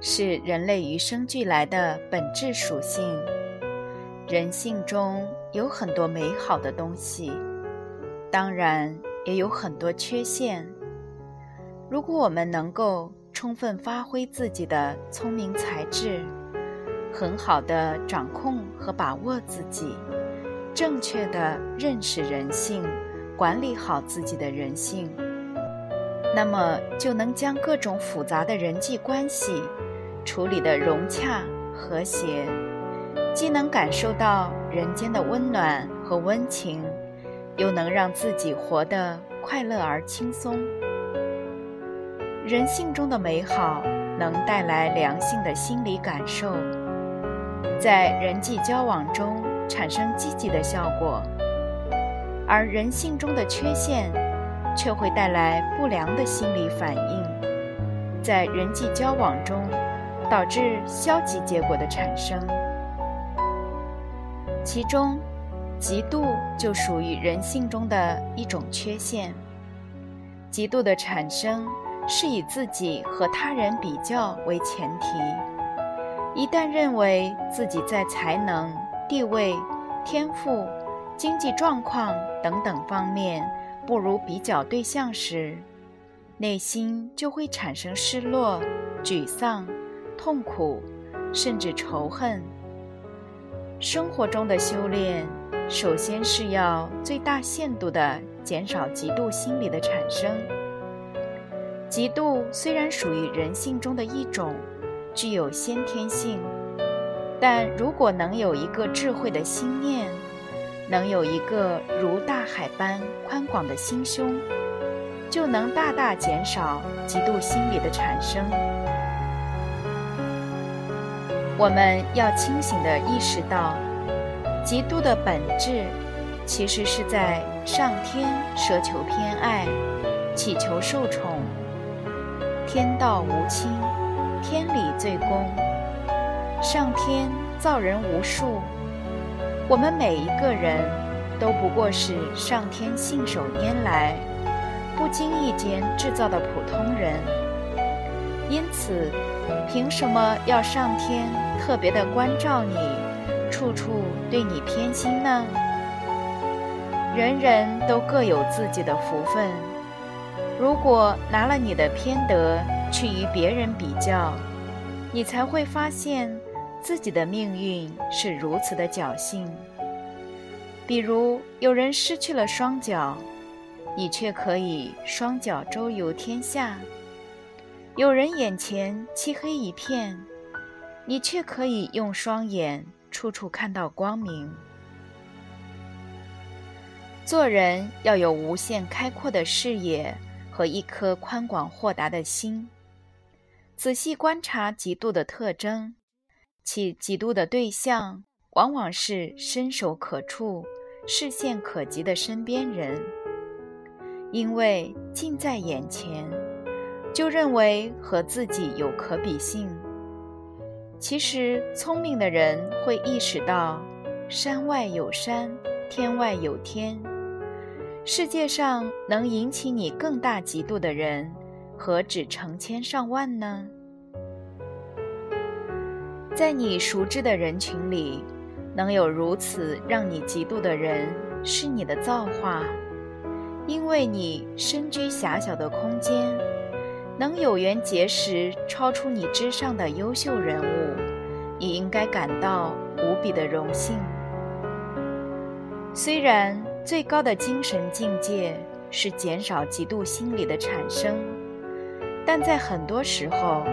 是人类与生俱来的本质属性。人性中有很多美好的东西，当然也有很多缺陷。如果我们能够充分发挥自己的聪明才智，很好的掌控和把握自己，正确的认识人性，管理好自己的人性。那么就能将各种复杂的人际关系处理的融洽和谐，既能感受到人间的温暖和温情，又能让自己活得快乐而轻松。人性中的美好能带来良性的心理感受，在人际交往中产生积极的效果，而人性中的缺陷。却会带来不良的心理反应，在人际交往中导致消极结果的产生。其中，嫉妒就属于人性中的一种缺陷。嫉妒的产生是以自己和他人比较为前提，一旦认为自己在才能、地位、天赋、经济状况等等方面，不如比较对象时，内心就会产生失落、沮丧、痛苦，甚至仇恨。生活中的修炼，首先是要最大限度地减少嫉妒心理的产生。嫉妒虽然属于人性中的一种，具有先天性，但如果能有一个智慧的心念。能有一个如大海般宽广的心胸，就能大大减少嫉妒心理的产生。我们要清醒地意识到，嫉妒的本质其实是在上天奢求偏爱，祈求受宠。天道无亲，天理最公。上天造人无数。我们每一个人都不过是上天信手拈来、不经意间制造的普通人，因此，凭什么要上天特别的关照你，处处对你偏心呢？人人都各有自己的福分，如果拿了你的偏德去与别人比较，你才会发现。自己的命运是如此的侥幸。比如有人失去了双脚，你却可以双脚周游天下；有人眼前漆黑一片，你却可以用双眼处处看到光明。做人要有无限开阔的视野和一颗宽广豁达的心，仔细观察嫉妒的特征。其嫉妒的对象往往是伸手可触、视线可及的身边人，因为近在眼前，就认为和自己有可比性。其实，聪明的人会意识到，山外有山，天外有天。世界上能引起你更大嫉妒的人，何止成千上万呢？在你熟知的人群里，能有如此让你嫉妒的人，是你的造化。因为你身居狭小的空间，能有缘结识超出你之上的优秀人物，你应该感到无比的荣幸。虽然最高的精神境界是减少嫉妒心理的产生，但在很多时候，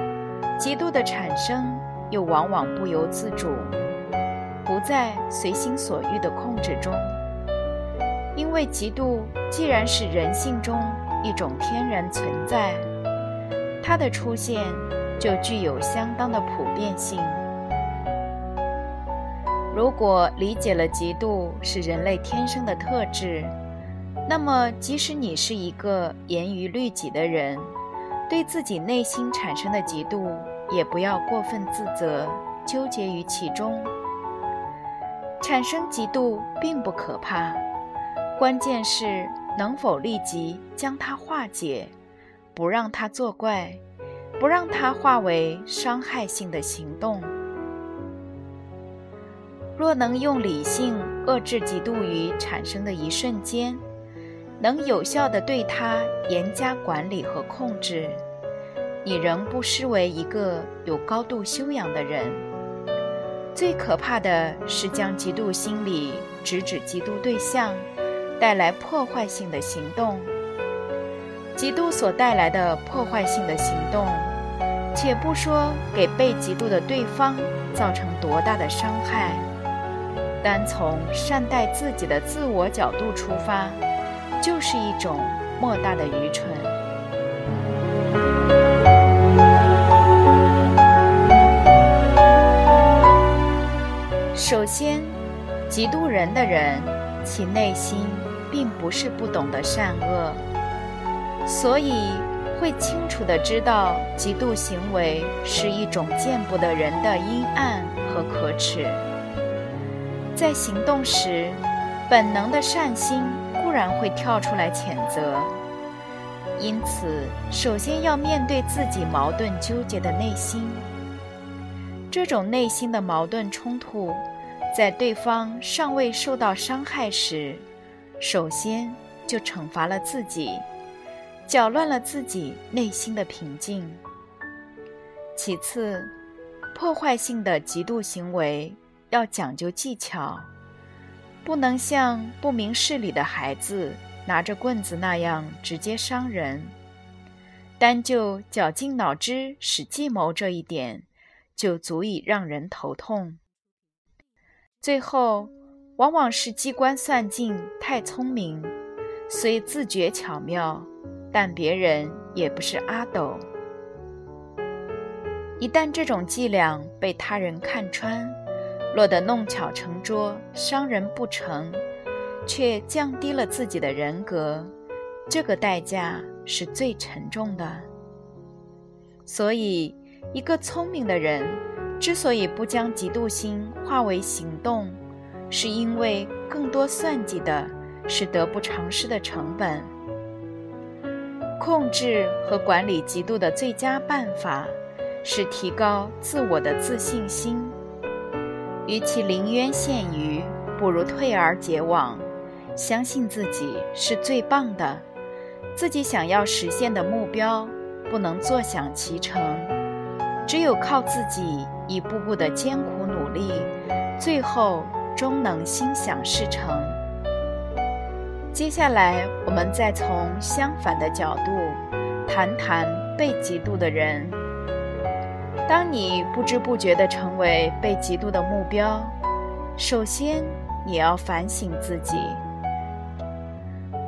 嫉妒的产生。又往往不由自主，不在随心所欲的控制中。因为嫉妒既然是人性中一种天然存在，它的出现就具有相当的普遍性。如果理解了嫉妒是人类天生的特质，那么即使你是一个严于律己的人，对自己内心产生的嫉妒，也不要过分自责、纠结于其中。产生嫉妒并不可怕，关键是能否立即将它化解，不让它作怪，不让它化为伤害性的行动。若能用理性遏制嫉妒于产生的一瞬间，能有效地对它严加管理和控制，你仍不失为一个有高度修养的人。最可怕的是将嫉妒心理直指嫉妒对象，带来破坏性的行动。嫉妒所带来的破坏性的行动，且不说给被嫉妒的对方造成多大的伤害。单从善待自己的自我角度出发，就是一种莫大的愚蠢。首先，嫉妒人的人，其内心并不是不懂得善恶，所以会清楚地知道嫉妒行为是一种见不得人的阴暗和可耻。在行动时，本能的善心固然会跳出来谴责，因此，首先要面对自己矛盾纠结的内心。这种内心的矛盾冲突，在对方尚未受到伤害时，首先就惩罚了自己，搅乱了自己内心的平静。其次，破坏性的嫉妒行为。要讲究技巧，不能像不明事理的孩子拿着棍子那样直接伤人。单就绞尽脑汁使计谋这一点，就足以让人头痛。最后，往往是机关算尽太聪明，虽自觉巧妙，但别人也不是阿斗。一旦这种伎俩被他人看穿，落得弄巧成拙、伤人不成，却降低了自己的人格，这个代价是最沉重的。所以，一个聪明的人之所以不将嫉妒心化为行动，是因为更多算计的是得不偿失的成本。控制和管理嫉妒的最佳办法，是提高自我的自信心。与其临渊羡鱼，不如退而结网，相信自己是最棒的。自己想要实现的目标，不能坐享其成，只有靠自己一步步的艰苦努力，最后终能心想事成。接下来，我们再从相反的角度谈谈被嫉妒的人。当你不知不觉地成为被嫉妒的目标，首先你要反省自己，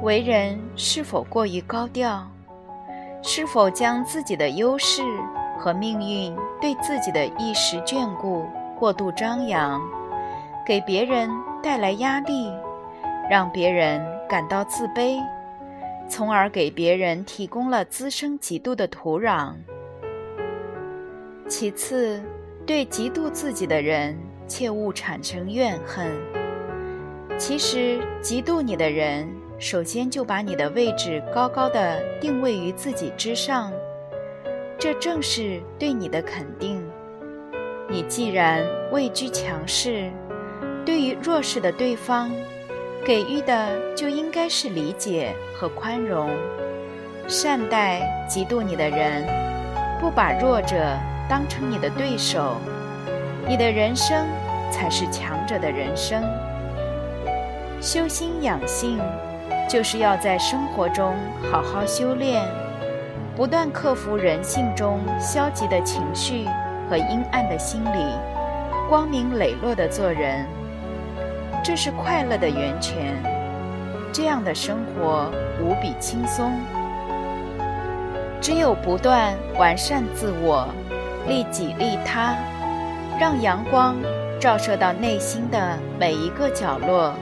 为人是否过于高调，是否将自己的优势和命运对自己的一时眷顾过度张扬，给别人带来压力，让别人感到自卑，从而给别人提供了滋生嫉妒的土壤。其次，对嫉妒自己的人，切勿产生怨恨。其实，嫉妒你的人，首先就把你的位置高高的定位于自己之上，这正是对你的肯定。你既然位居强势，对于弱势的对方，给予的就应该是理解和宽容，善待嫉妒你的人，不把弱者。当成你的对手，你的人生才是强者的人生。修心养性，就是要在生活中好好修炼，不断克服人性中消极的情绪和阴暗的心理，光明磊落的做人。这是快乐的源泉，这样的生活无比轻松。只有不断完善自我。利己利他，让阳光照射到内心的每一个角落，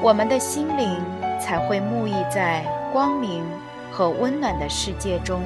我们的心灵才会沐浴在光明和温暖的世界中。